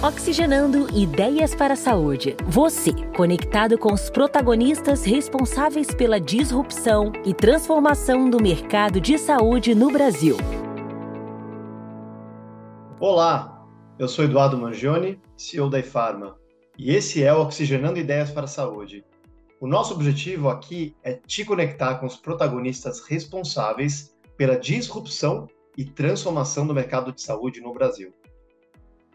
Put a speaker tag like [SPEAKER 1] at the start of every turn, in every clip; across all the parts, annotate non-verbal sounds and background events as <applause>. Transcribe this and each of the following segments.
[SPEAKER 1] Oxigenando Ideias para a Saúde. Você, conectado com os protagonistas responsáveis pela disrupção e transformação do mercado de saúde no Brasil.
[SPEAKER 2] Olá, eu sou Eduardo Mangione, CEO da eFarma, e esse é o Oxigenando Ideias para a Saúde. O nosso objetivo aqui é te conectar com os protagonistas responsáveis pela disrupção e transformação do mercado de saúde no Brasil.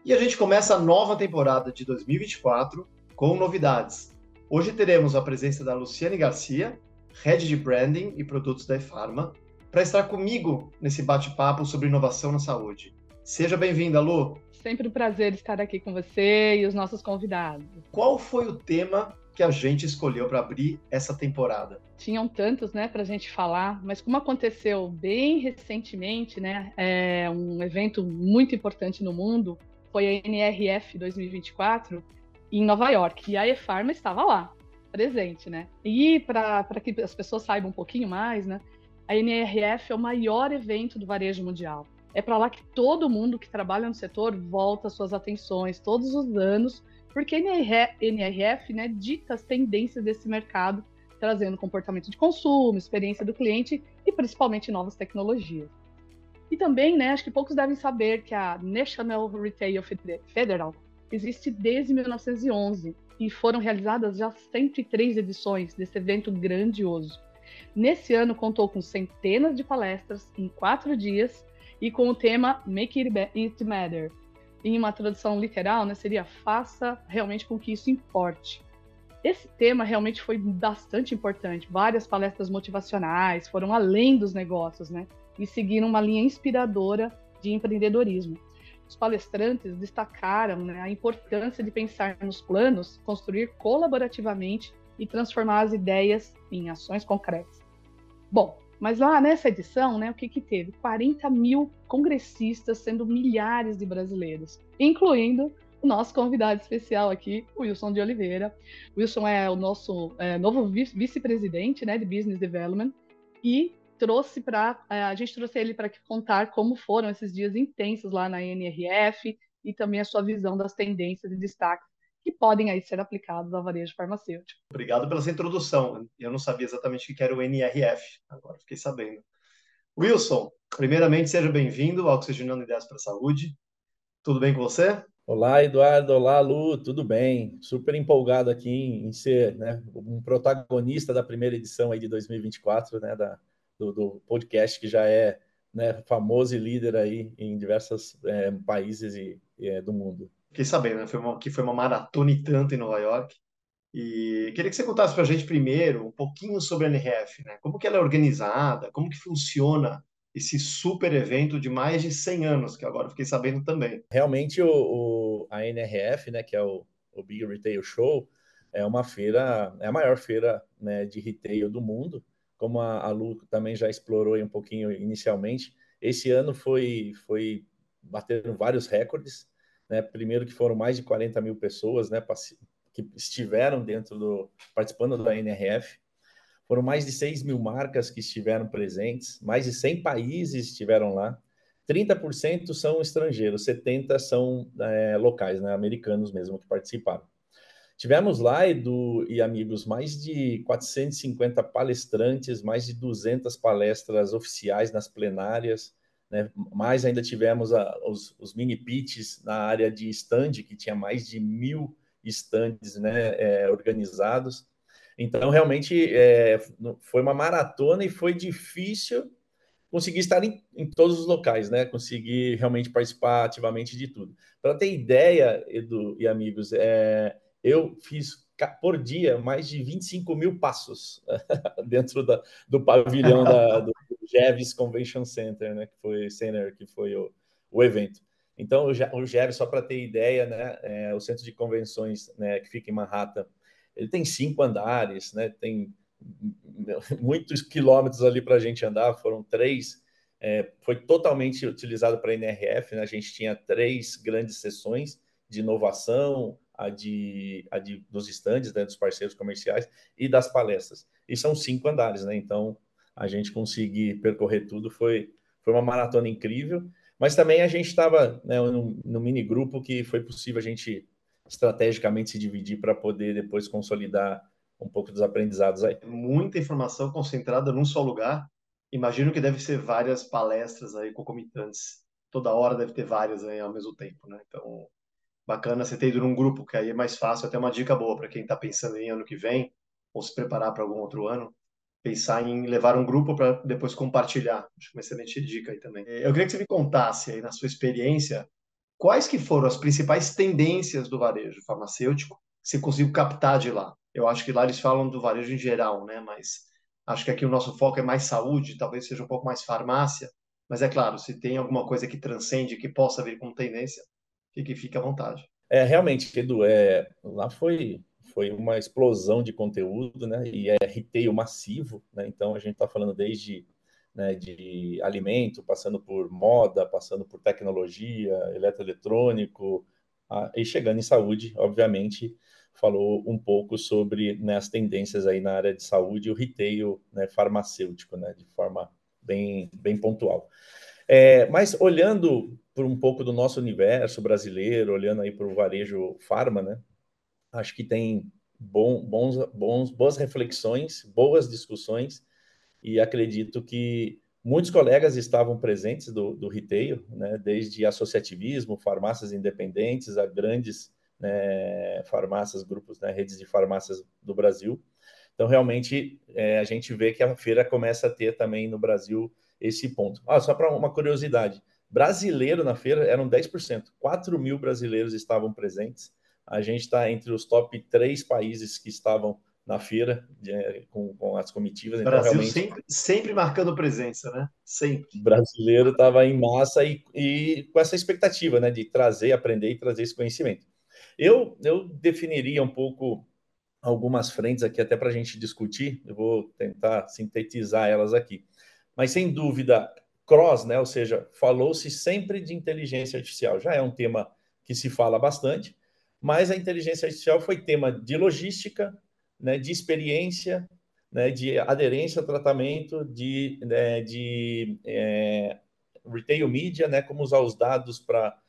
[SPEAKER 2] E a gente começa a nova temporada de 2024 com novidades. Hoje teremos a presença da Luciane Garcia, Head de Branding e Produtos da eFarma, para estar comigo nesse bate-papo sobre inovação na saúde. Seja bem-vinda, Lu.
[SPEAKER 3] Sempre um prazer estar aqui com você e os nossos convidados.
[SPEAKER 2] Qual foi o tema que a gente escolheu para abrir essa temporada?
[SPEAKER 3] Tinham tantos, né, para a gente falar, mas como aconteceu bem recentemente, né, é um evento muito importante no mundo, foi a NRF 2024 em Nova York. E a eFarma estava lá, presente, né? E para que as pessoas saibam um pouquinho mais, né? A NRF é o maior evento do varejo mundial. É para lá que todo mundo que trabalha no setor volta suas atenções todos os anos, porque a NRF né, dita as tendências desse mercado, trazendo comportamento de consumo, experiência do cliente e principalmente novas tecnologias. E também, né, acho que poucos devem saber que a National Retail Federal existe desde 1911 e foram realizadas já 103 edições desse evento grandioso. Nesse ano contou com centenas de palestras em quatro dias e com o tema Make It Matter. Em uma tradução literal, né, seria faça realmente com que isso importe. Esse tema realmente foi bastante importante. Várias palestras motivacionais foram além dos negócios, né? E seguiram uma linha inspiradora de empreendedorismo. Os palestrantes destacaram né, a importância de pensar nos planos, construir colaborativamente e transformar as ideias em ações concretas. Bom, mas lá nessa edição, né, o que, que teve? 40 mil congressistas, sendo milhares de brasileiros, incluindo o nosso convidado especial aqui, o Wilson de Oliveira. Wilson é o nosso é, novo vice-presidente né, de Business Development e trouxe para é, a gente trouxe ele para contar como foram esses dias intensos lá na NRF e também a sua visão das tendências e destaques que podem aí ser aplicados ao varejo farmacêutico.
[SPEAKER 2] Obrigado pela sua introdução. Eu não sabia exatamente o que era o NRF, agora fiquei sabendo. Wilson, primeiramente seja bem-vindo ao Oxigenando Ideias para a Saúde. Tudo bem com você?
[SPEAKER 4] Olá, Eduardo. Olá, Lu. Tudo bem? Super empolgado aqui em, ser né, um protagonista da primeira edição aí de 2024, né, da, do, do podcast que já é né, famoso e líder aí em diversos é, países e, é, do mundo.
[SPEAKER 2] Fiquei sabendo, né? Foi uma, que foi uma maratona e tanto em Nova York. E queria que você contasse para a gente primeiro um pouquinho sobre a NRF, né? Como que ela é organizada, como que funciona esse super evento de mais de 100 anos, que agora fiquei sabendo também.
[SPEAKER 4] Realmente o, o a NRF, né, que é o, o Big Retail Show, é uma feira, é a maior feira né, de retail do mundo como a, a Lu também já explorou um pouquinho inicialmente, esse ano foi, foi batendo vários recordes, né? Primeiro que foram mais de 40 mil pessoas, né? Que estiveram dentro do, participando da NRF. Foram mais de 6 mil marcas que estiveram presentes, mais de 100 países estiveram lá. 30% são estrangeiros, 70% são é, locais, né, americanos mesmo que participaram. Tivemos lá, Edu e amigos, mais de 450 palestrantes, mais de 200 palestras oficiais nas plenárias, né? mais ainda tivemos a, os, os, mini pitches na área de stand, que tinha mais de mil stands né, é, organizados. Então, realmente, é, foi uma maratona e foi difícil conseguir estar em, em, todos os locais, né? Conseguir realmente participar ativamente de tudo. Para ter ideia, Edu e amigos, é, eu fiz por dia mais de 25 mil passos <laughs> dentro da, do pavilhão da, do Jeves Convention Center, né, que foi Center, que foi o, o evento. Então, o Jeves, só para ter ideia, né, é, o centro de convenções né, que fica em Manhattan, ele tem cinco andares, né, tem <laughs> muitos quilômetros ali para a gente andar, foram três, é, foi totalmente utilizado para a NRF, né, a gente tinha três grandes sessões de inovação, a de, a de dos estandes, né, dos parceiros comerciais e das palestras. E são cinco andares, né? Então, a gente conseguir percorrer tudo foi, foi uma maratona incrível. Mas também a gente estava né, no, no mini grupo que foi possível a gente estrategicamente se dividir para poder depois consolidar um pouco dos aprendizados aí.
[SPEAKER 2] Muita informação concentrada num só lugar. Imagino que deve ser várias palestras aí concomitantes. Toda hora deve ter várias aí ao mesmo tempo, né? Então, bacana você ter ido num grupo, que aí é mais fácil. Até uma dica boa para quem está pensando em ano que vem ou se preparar para algum outro ano pensar em levar um grupo para depois compartilhar. Acho uma excelente dica aí também. Eu queria que você me contasse aí na sua experiência quais que foram as principais tendências do varejo farmacêutico você conseguiu captar de lá. Eu acho que lá eles falam do varejo em geral, né? Mas acho que aqui o nosso foco é mais saúde, talvez seja um pouco mais farmácia. Mas é claro, se tem alguma coisa que transcende, que possa vir com tendência, fique, fique à vontade.
[SPEAKER 4] É, realmente, Edu, é, lá foi foi uma explosão de conteúdo, né? E é retail massivo, né? Então a gente está falando desde né, de alimento, passando por moda, passando por tecnologia, eletroeletrônico, a, e chegando em saúde, obviamente, falou um pouco sobre né, as tendências aí na área de saúde e o retail né, farmacêutico, né, de forma bem, bem pontual. É, mas olhando por um pouco do nosso universo brasileiro, olhando aí para o varejo farma, né, acho que tem bom, bons, bons, boas reflexões, boas discussões, e acredito que muitos colegas estavam presentes do, do retail, né, desde associativismo, farmácias independentes, a grandes né, farmácias, grupos, né, redes de farmácias do Brasil. Então, realmente, é, a gente vê que a feira começa a ter também no Brasil esse ponto. Ah, só para uma curiosidade, brasileiro na feira eram 10%, 4 mil brasileiros estavam presentes, a gente está entre os top três países que estavam na feira de, com, com, as comitivas.
[SPEAKER 2] Então, Brasil realmente, sempre, sempre marcando presença, né? Sempre.
[SPEAKER 4] O brasileiro estava em massa e, e, com essa expectativa, né, de trazer, aprender e trazer esse conhecimento. Eu, eu definiria um pouco algumas frentes aqui até para a gente discutir. Eu vou tentar sintetizar elas aqui. Mas sem dúvida, cross, né? Ou seja, falou-se sempre de inteligência artificial. Já é um tema que se fala bastante mas a inteligência artificial foi tema de logística, né, de experiência, né, de aderência ao tratamento, de, né, de é, retail media, né, como usar os dados para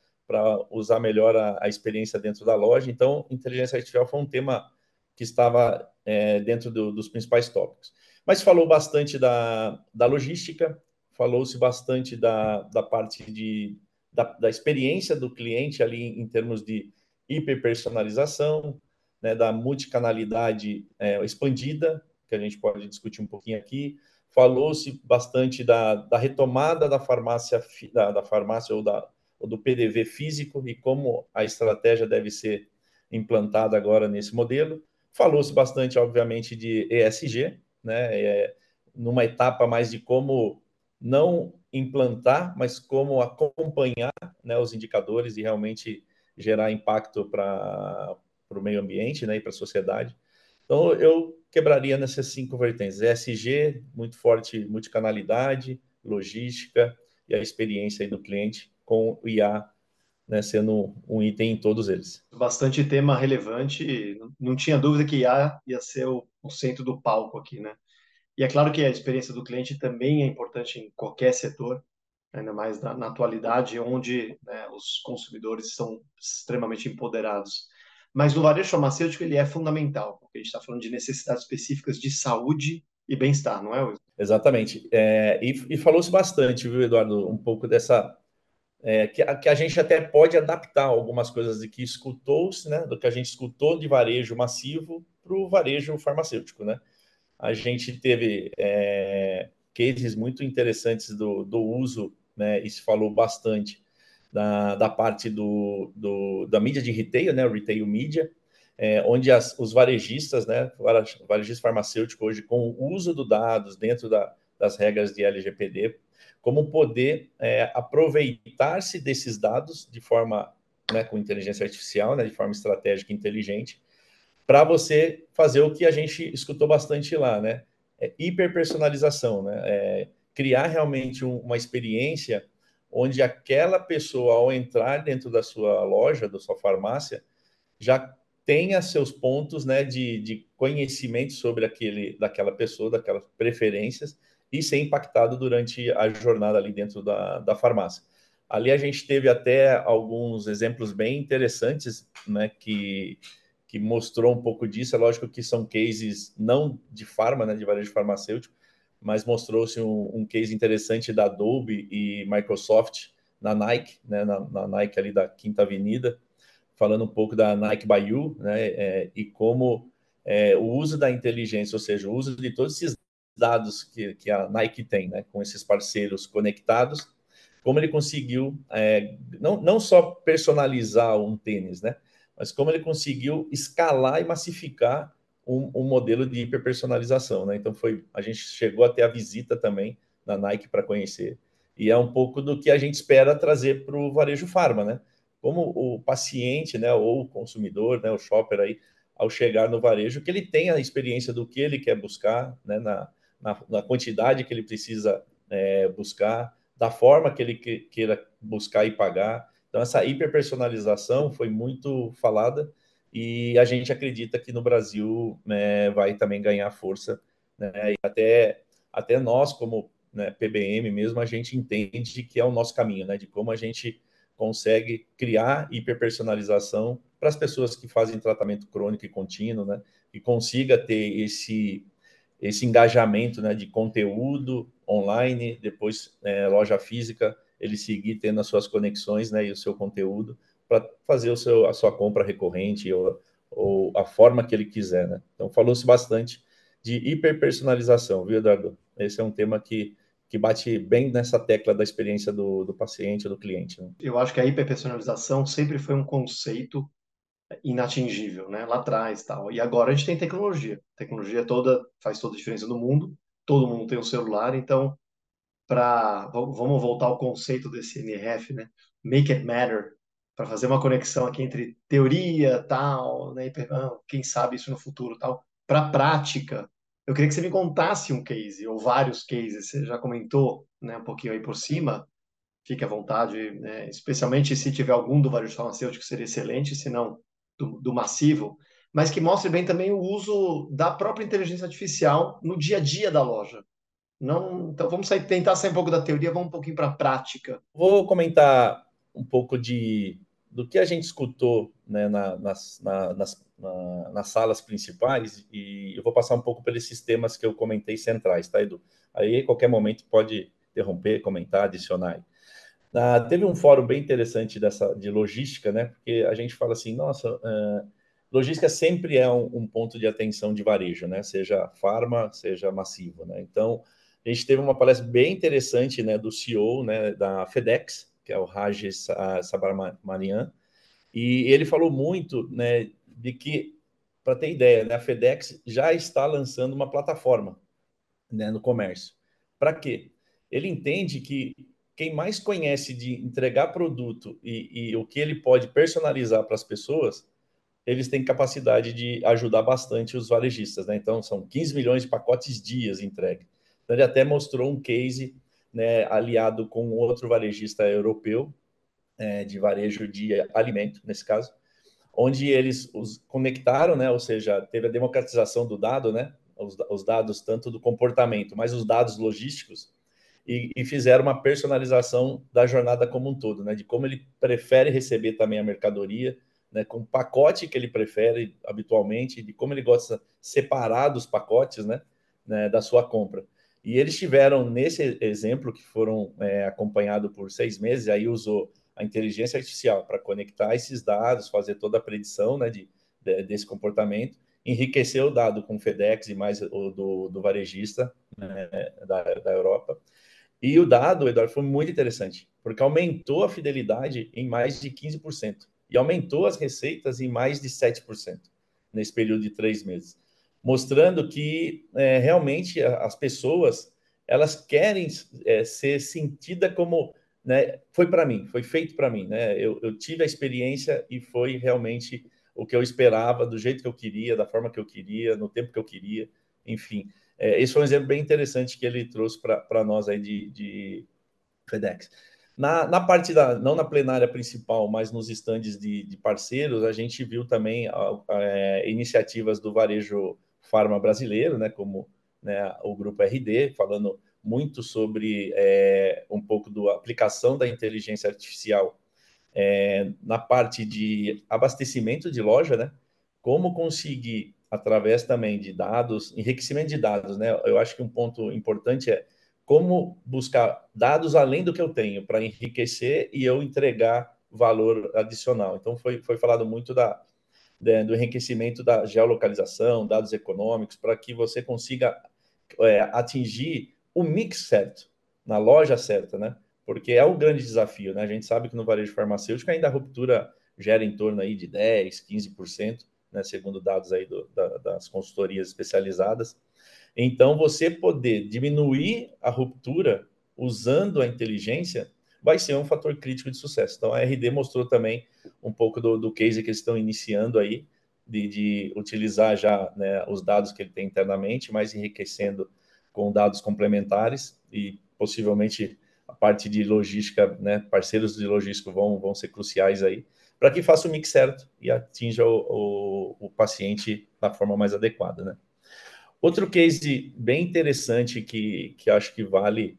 [SPEAKER 4] usar melhor a, a, experiência dentro da loja. Então, inteligência artificial foi um tema que estava é, dentro do, dos principais tópicos. Mas falou bastante da, da logística, falou-se bastante da, da parte de, da, da experiência do cliente ali em termos de hiperpersonalização, né, da multicanalidade é, expandida, que a gente pode discutir um pouquinho aqui. Falou-se bastante da, da, retomada da farmácia, da, da farmácia ou, da, ou do PDV físico e como a estratégia deve ser implantada agora nesse modelo. Falou-se bastante, obviamente, de ESG, né, é, numa etapa mais de como não implantar, mas como acompanhar né, os indicadores e realmente gerar impacto para o meio ambiente né, e para a sociedade. Então, eu quebraria nessas cinco vertentes: ESG, muito forte, multicanalidade, logística e a experiência do cliente com o IA né, sendo um item em todos eles.
[SPEAKER 2] Bastante tema relevante, não tinha dúvida que IA ia ser o, o centro do palco aqui, né? E é claro que a experiência do cliente também é importante em qualquer setor, ainda mais na, na atualidade, onde né, os consumidores são extremamente empoderados. Mas no varejo farmacêutico ele é fundamental, porque a gente está falando de necessidades específicas de saúde e bem-estar, não é, Wilson?
[SPEAKER 4] Exatamente. É, e, e falou-se bastante, viu, Eduardo, um pouco dessa. É, que, que, a gente até pode adaptar algumas coisas de que escutou-se, né, do que a gente escutou de varejo massivo para o varejo farmacêutico, né? A gente teve é, cases muito interessantes do, do uso né, e se falou bastante da, da parte do, do, da mídia de retail, né, retail media, é, onde as, os varejistas, né, varejista farmacêutico hoje com o uso dos dados dentro da, das regras de LGPD, como poder é, aproveitar-se desses dados de forma, né, com inteligência artificial, né, de forma estratégica e inteligente, para você fazer o que a gente escutou bastante lá, né, é hiperpersonalização, né, é, criar realmente um, uma experiência onde aquela pessoa, ao entrar dentro da sua loja, da sua farmácia, já tenha seus pontos né, de, de conhecimento sobre aquele, daquela pessoa, daquelas preferências, e ser impactado durante a jornada ali dentro da, da farmácia. Ali a gente teve até alguns exemplos bem interessantes, né, que, que mostrou um pouco disso. É lógico que são cases não de farma, né, de varejo farmacêutico, mas mostrou-se um, um, case interessante da Adobe e Microsoft na Nike, né, na, na, Nike ali da Quinta Avenida, falando um pouco da Nike by You, né, é, e como é, o uso da inteligência, ou seja, o uso de todos esses dados que, que a Nike tem, né, com esses parceiros conectados, como ele conseguiu é, não, não só personalizar um tênis, né, mas como ele conseguiu escalar e massificar um, um modelo de hiperpersonalização, né? Então foi, a gente chegou até a visita também na Nike para conhecer e é um pouco do que a gente espera trazer para o varejo farma, né? Como o paciente, né, ou o consumidor, né, o shopper aí, ao chegar no varejo, que ele tenha a experiência do que ele quer buscar, né, na, na, na quantidade que ele precisa é, buscar, da forma que ele que, queira buscar e pagar. Então, essa hiperpersonalização foi muito falada e a gente acredita que no Brasil né, vai também ganhar força. Né, e até, até nós, como né, PBM mesmo, a gente entende que é o nosso caminho, né, de como a gente consegue criar hiperpersonalização para as pessoas que fazem tratamento crônico e contínuo, né, e consiga ter esse esse engajamento né, de conteúdo online, depois é, loja física, ele seguir tendo as suas conexões né, e o seu conteúdo para fazer o seu, a sua compra recorrente ou, ou a forma que ele quiser. Né? Então, falou-se bastante de hiperpersonalização, viu, Eduardo? Esse é um tema que, que bate bem nessa tecla da experiência do, do paciente, do cliente. Né?
[SPEAKER 2] Eu acho que a hiperpersonalização sempre foi um conceito inatingível, né? Lá atrás, tal. E agora a gente tem tecnologia. Tecnologia toda faz toda a diferença no mundo. Todo mundo tem um celular, então para vamos voltar ao conceito desse NRF, né? Make it matter, para fazer uma conexão aqui entre teoria, tal, né? Quem sabe isso no futuro, tal, para prática. Eu queria que você me contasse um case ou vários cases. Você já comentou, né, um pouquinho aí por cima. Fique à vontade, né? especialmente se tiver algum do varejo farmacêutico seria excelente, se não do, do massivo, mas que mostre bem também o uso da própria inteligência artificial no dia a dia da loja. Não, então vamos sair, tentar sair um pouco da teoria, vamos um pouquinho para a prática.
[SPEAKER 4] Vou comentar um pouco de do que a gente escutou né, na, nas, na, nas, na, nas salas principais e eu vou passar um pouco pelos sistemas que eu comentei centrais, tá, Edu? Aí, qualquer momento, pode interromper, comentar, adicionar. Ah, teve um fórum bem interessante dessa de logística, né? Porque a gente fala assim, nossa, uh, logística sempre é um, um, ponto de atenção de varejo, né? Seja farma, seja massivo, né? Então, a gente teve uma palestra bem interessante, né, do CEO, né, da FedEx, que é o Rajesh Sabarmanian, e ele falou muito, né, de que, para ter ideia, né, a FedEx já está lançando uma plataforma, né, no comércio. Para quê? Ele entende que quem mais conhece de entregar produto e, e o que ele pode personalizar para as pessoas, eles têm capacidade de ajudar bastante os varejistas, né? Então, são 15 milhões de pacotes dias entregue. Então, ele até mostrou um case né, aliado com outro varejista europeu, é, de varejo de alimento, nesse caso, onde eles os conectaram, né, ou seja, teve a democratização do dado, né, os, os dados tanto do comportamento, mas os dados logísticos, e, e, fizeram uma personalização da jornada como um todo, né, de como ele prefere receber também a mercadoria, né, com o pacote que ele prefere habitualmente, de como ele gosta separar dos pacotes, né, né da sua compra. E eles tiveram, nesse exemplo, que foram é, por seis meses, aí usou a inteligência artificial para conectar esses dados, fazer toda a predição né, de, de, desse comportamento, enriquecer o dado com o FedEx e mais o do, do varejista né, da, da Europa. E o dado, Eduardo, foi muito interessante, porque aumentou a fidelidade em mais de 15% e aumentou as receitas em mais de 7% nesse período de três meses mostrando que é, realmente as pessoas elas querem é, ser sentida como né, foi para mim, foi feito para mim, né? Eu, eu, tive a experiência e foi realmente o que eu esperava, do jeito que eu queria, da forma que eu queria, no tempo que eu queria, enfim. É, esse foi um exemplo bem interessante que ele trouxe para nós aí de, de FedEx. Na, na, parte da, não na plenária principal, mas nos estandes de, de parceiros, a gente viu também é, iniciativas do varejo farma brasileiro, né, como né, o grupo RD, falando muito sobre é, um pouco da aplicação da inteligência artificial é, na parte de abastecimento de loja, né? Como conseguir, através também de dados, enriquecimento de dados, né? Eu acho que um ponto importante é como buscar dados além do que eu tenho para enriquecer e eu entregar valor adicional. Então, foi, foi falado muito da, de, do enriquecimento da geolocalização, dados econômicos, para que você consiga é, atingir o mix certo, na loja certa, né? Porque é o grande desafio, né? A gente sabe que no varejo farmacêutico ainda a ruptura gera em torno aí de 10, 15%, né? Segundo dados aí do, da, das consultorias especializadas. Então, você poder diminuir a ruptura usando a inteligência vai ser um fator crítico de sucesso. Então, a RD mostrou também um pouco do, do case que eles estão iniciando aí, de, de utilizar já né, os dados que ele tem internamente, mas enriquecendo com dados complementares e possivelmente a parte de logística, né, parceiros de logística vão, vão ser cruciais aí, para que faça o mix certo e atinja o, o, o, paciente da forma mais adequada, né. Outro case bem interessante que, que acho que vale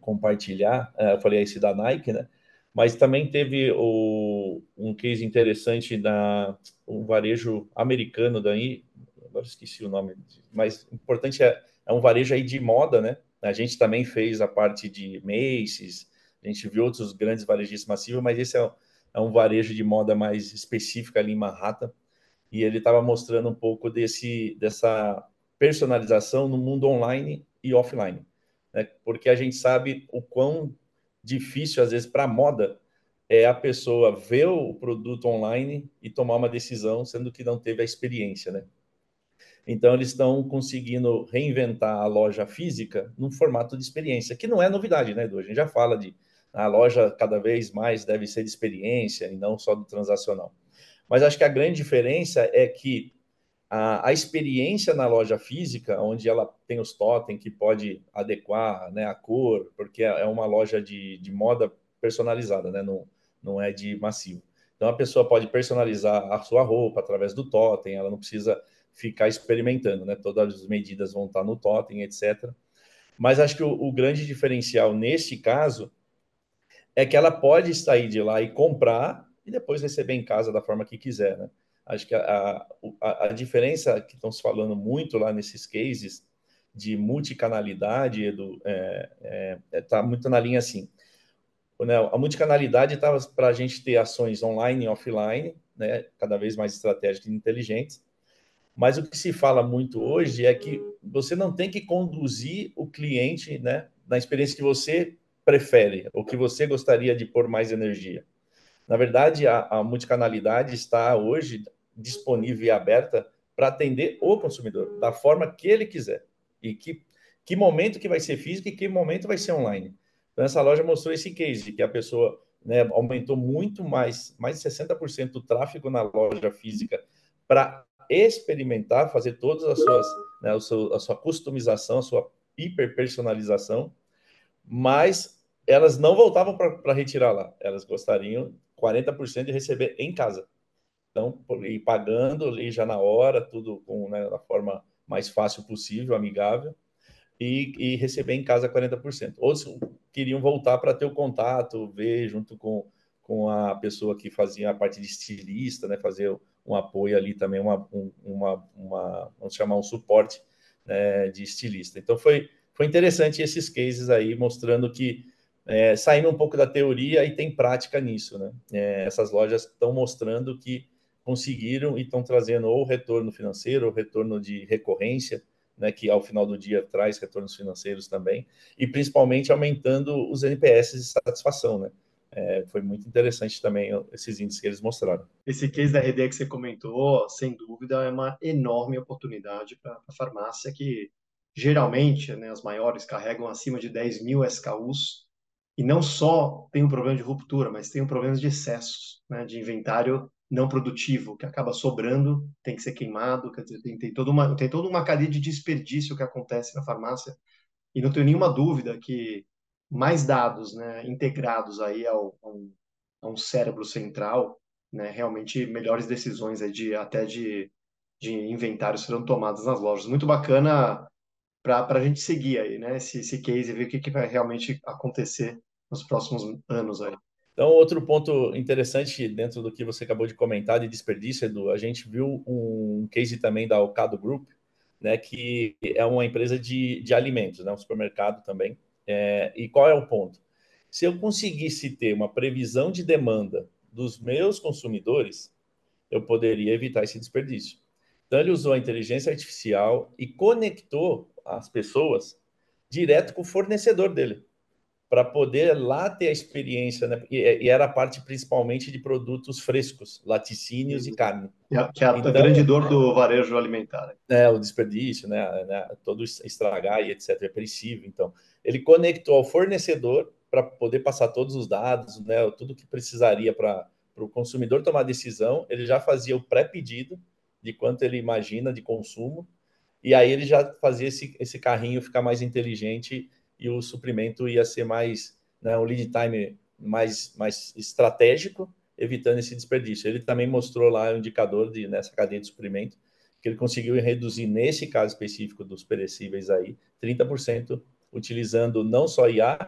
[SPEAKER 4] compartilhar, é, eu falei esse da Nike, né? Mas também teve o, um case interessante da um varejo americano daí, agora esqueci o nome, mas importante é, é um varejo aí de moda, né? A gente também fez a parte de Macy's, a gente viu outros grandes varejistas massivos, mas esse é, é um varejo de moda mais específica ali em Manhattan, e ele estava mostrando um pouco desse, dessa personalização no mundo online e offline né? porque a gente sabe o quão difícil, às vezes, para a moda é a pessoa ver o produto online e tomar uma decisão, sendo que não teve a experiência, né? Então, eles estão conseguindo reinventar a loja física num formato de experiência, que não é novidade, né, Edu? A gente já fala de a loja cada vez mais deve ser de experiência e não só do transacional. Mas acho que a grande diferença é que a, a, experiência na loja física, onde ela tem os totem que pode adequar né, a cor, porque é uma loja de, de moda personalizada, né, não, não é de massivo. Então a pessoa pode personalizar a sua roupa através do totem, ela não precisa ficar experimentando, né? Todas as medidas vão estar no totem, etc. Mas acho que o, o grande diferencial nesse caso é que ela pode sair de lá e comprar e depois receber em casa da forma que quiser, né? Acho que a, a, a diferença que estão se falando muito lá nesses cases de multicanalidade, Edu, é, é, é, tá muito na linha assim. Né, a multicanalidade estava para a gente ter ações online e offline, né, cada vez mais estratégicas e inteligentes. Mas o que se fala muito hoje é que você não tem que conduzir o cliente né, na experiência que você prefere, ou que você gostaria de pôr mais energia. Na verdade, a, a multicanalidade está hoje disponível e aberta para atender o consumidor da forma que ele quiser e que que momento que vai ser físico e que momento vai ser online. Então essa loja mostrou esse case que a pessoa né, aumentou muito mais, mais de 60% do tráfego na loja física para experimentar, fazer todas as suas, né, a, sua customização, a sua hiperpersonalização, mas elas não voltavam para retirar lá. Elas gostariam 40% de receber em casa. Então, ir pagando ali já na hora, tudo com, né, da forma mais fácil possível, amigável, e, e receber em casa 40%. Outros queriam voltar para ter o contato, ver junto com, com a pessoa que fazia a parte de estilista, né, fazer um apoio ali também, uma, uma, uma vamos chamar um suporte né, de estilista. Então, foi, foi interessante esses cases aí, mostrando que é, saindo um pouco da teoria e tem prática nisso, né? É, essas lojas estão mostrando que conseguiram e estão trazendo ou retorno financeiro, ou retorno de recorrência, né, que ao final do dia traz retornos financeiros também, e principalmente aumentando os NPS de satisfação, né? É, foi muito interessante também esses índices que eles mostraram.
[SPEAKER 2] Esse case da RD que você comentou, sem dúvida, é uma enorme oportunidade para a farmácia que geralmente, né, as maiores carregam acima de 10 mil SKUs e não só tem um problema de ruptura, mas tem um problema de excessos, né, de inventário não produtivo, que acaba sobrando, tem que ser queimado, quer dizer, tem, tem, toda uma, tem toda uma cadeia de desperdício que acontece na farmácia, e não tenho nenhuma dúvida que mais dados né, integrados aí ao, a, um, a um cérebro central, né, realmente melhores decisões aí de, até de, de inventário serão tomadas nas lojas. Muito bacana para a gente seguir aí, né? Esse, esse case e ver o que, que vai realmente acontecer nos próximos anos aí.
[SPEAKER 4] Então, outro ponto interessante dentro do que você acabou de comentar de desperdício, Edu, a gente viu um case também da Ocado Group, né, que é uma empresa de, de alimentos, né, um supermercado também. É, e qual é o ponto? Se eu conseguisse ter uma previsão de demanda dos meus consumidores, eu poderia evitar esse desperdício. Então, ele usou a inteligência artificial e conectou as pessoas direto com o fornecedor dele, para poder lá ter a experiência, né? E, e, era a parte principalmente de produtos frescos, laticínios e carne.
[SPEAKER 2] Que é a então, grande dor do varejo alimentar.
[SPEAKER 4] É, o desperdício, né? né todo estragar e etc. É perecível. Então, ele conectou ao fornecedor para poder passar todos os dados, né? Tudo que precisaria para o consumidor tomar decisão. Ele já fazia o pré-pedido de quanto ele imagina de consumo, e aí ele já fazia esse, esse carrinho ficar mais inteligente e o suprimento ia ser mais, né, um lead time mais, mais estratégico, evitando esse desperdício. Ele também mostrou lá o um indicador de, nessa cadeia de suprimento, que ele conseguiu reduzir, nesse caso específico dos perecíveis aí, 30%, utilizando não só IA,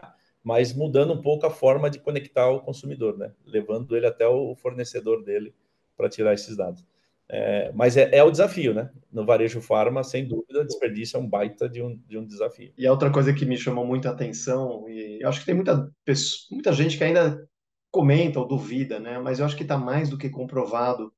[SPEAKER 4] mas mudando um pouco a forma de conectar o consumidor, né? levando ele até o fornecedor dele para tirar esses dados. É, mas é, é, o desafio, né? No varejo farma, sem dúvida, desperdício é um baita de um, de um desafio.
[SPEAKER 2] E a outra coisa que me chamou muita atenção, e acho que tem muita, muita gente que ainda comenta ou duvida, né? Mas eu acho que está mais do que comprovado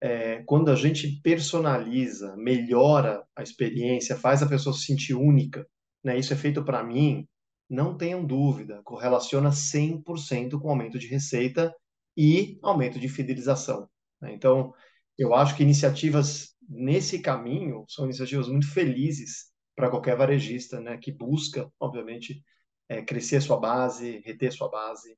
[SPEAKER 2] é, quando a gente personaliza, melhora a experiência, faz a pessoa se sentir única, né? Isso é feito para mim, não tenham dúvida, correlaciona 100% com aumento de receita e aumento de fidelização. Né? Então, eu acho que iniciativas nesse caminho são iniciativas muito felizes para qualquer varejista, né, que busca, obviamente, é, crescer sua base, reter sua base.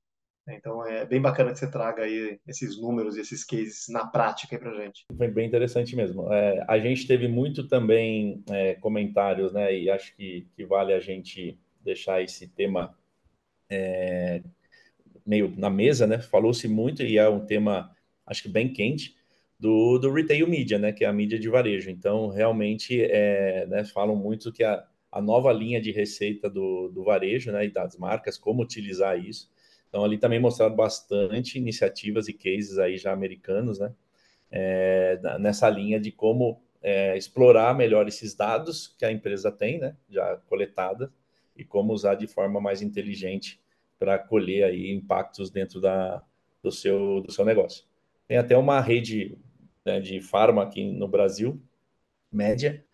[SPEAKER 2] Então é bem bacana que você traga aí esses números e esses cases na prática para gente.
[SPEAKER 4] Foi bem interessante mesmo. É, a gente teve muito também é, comentários, né? E acho que, que vale a gente deixar esse tema é, meio na mesa, né? Falou-se muito e é um tema acho que bem quente do, do retail media, né, que é a mídia de varejo. Então, realmente, é, né, falam muito que a, a nova linha de receita do, do varejo né, e das marcas, como utilizar isso. Então, ali também mostraram bastante iniciativas e cases aí já americanos, né, é, nessa linha de como é, explorar melhor esses dados que a empresa tem, né, já coletada, e como usar de forma mais inteligente para colher aí impactos dentro da, do, seu, do seu negócio. Tem até uma rede né, de farma aqui no Brasil, média.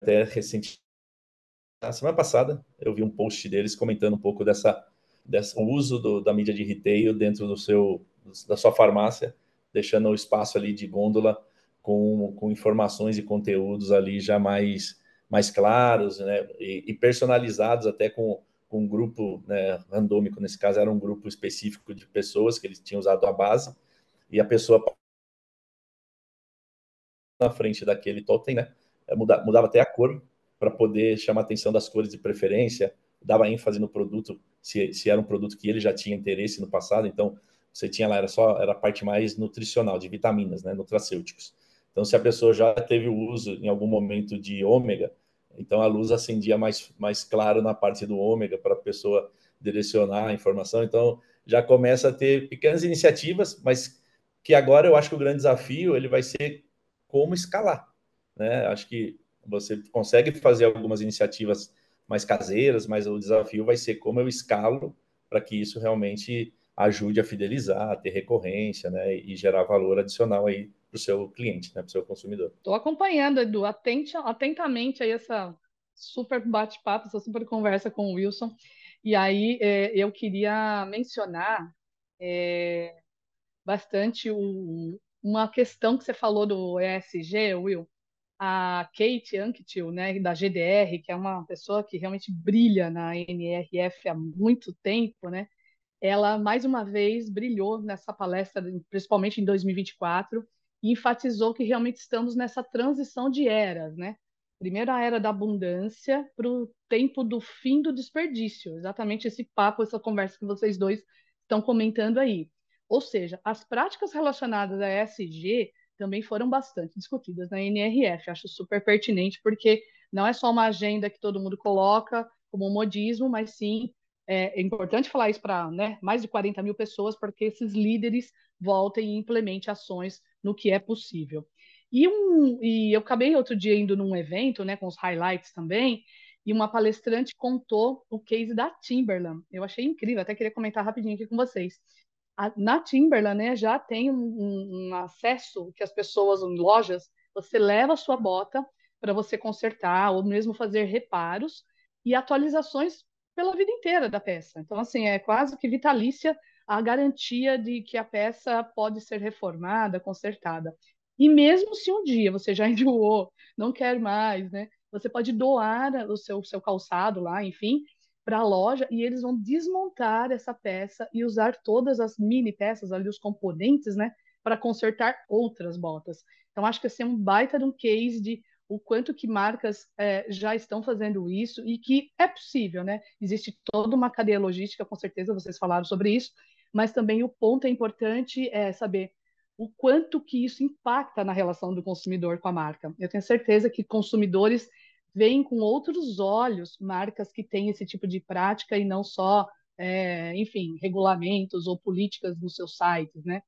[SPEAKER 4] Até recentemente, na semana passada, eu vi um post deles comentando um pouco dessa, dessa uso do, da mídia de retail dentro do seu, da sua farmácia, deixando o espaço ali de gôndola com, com informações e conteúdos ali já mais, mais claros né, e, e personalizados até com, com um grupo né, randômico, nesse caso era um grupo específico de pessoas que eles tinham usado a base, e a pessoa na frente daquele totem, né? É, mudava, mudava até a cor para poder chamar a atenção das cores de preferência, dava ênfase no produto, se, se era um produto que ele já tinha interesse no passado, então você tinha lá, era só era a parte mais nutricional, de vitaminas, né, nutracêuticos. Então, se a pessoa já teve o uso em algum momento de ômega, então a luz acendia mais, mais claro na parte do ômega para a pessoa direcionar a informação. Então, já começa a ter pequenas iniciativas, mas que agora eu acho que o grande desafio ele vai ser como escalar. Né? Acho que você consegue fazer algumas iniciativas mais caseiras, mas o desafio vai ser como eu escalo para que isso realmente ajude a fidelizar, a ter recorrência, né, e gerar valor adicional aí para o seu cliente, né, para o seu consumidor.
[SPEAKER 3] Estou acompanhando, Edu, atente, atentamente aí essa super bate-papo, essa super conversa com o Wilson. E aí é, eu queria mencionar é, bastante o, uma questão que você falou do ESG, Will, a Kate Anquetil, né, da GDR, que é uma pessoa que realmente brilha na NRF há muito tempo, né? Ela mais uma vez brilhou nessa palestra, principalmente em 2024, e enfatizou que realmente estamos nessa transição de eras, né? Primeiro a era da abundância para o tempo do fim do desperdício, exatamente esse papo, essa conversa que vocês dois estão comentando aí. Ou seja, as práticas relacionadas a ESG também foram bastante discutidas na NRF. Acho super pertinente, porque não é só uma agenda que todo mundo coloca como um modismo, mas sim é, é importante falar isso para né, mais de 40 mil pessoas, para que esses líderes voltem e implementem ações no que é possível. E, um, e eu acabei outro dia indo num evento, né, com os highlights também, e uma palestrante contou o case da Timberland. Eu achei incrível, até queria comentar rapidinho aqui com vocês. Na Timberland, né, já tem um, um, acesso que as pessoas em lojas, você leva a sua bota para você consertar ou mesmo fazer reparos e atualizações pela vida inteira da peça. Então, assim, é quase que vitalícia a garantia de que a peça pode ser reformada, consertada. E mesmo se um dia você já <laughs> enjoou, não quer mais, né? Você pode doar o seu, seu calçado lá, enfim, para a loja e eles vão desmontar essa peça e usar todas as mini peças ali, os componentes, né, para consertar outras botas. Então acho que esse é um baita de um case de o quanto que marcas é, já estão fazendo isso e que é possível, né? Existe toda uma cadeia logística, com certeza vocês falaram sobre isso, mas também o ponto é importante é saber o quanto que isso impacta na relação do consumidor com a marca. Eu tenho certeza que consumidores veem com outros olhos marcas que têm esse tipo de prática e não só, é, enfim, regulamentos ou políticas nos seus sites, né?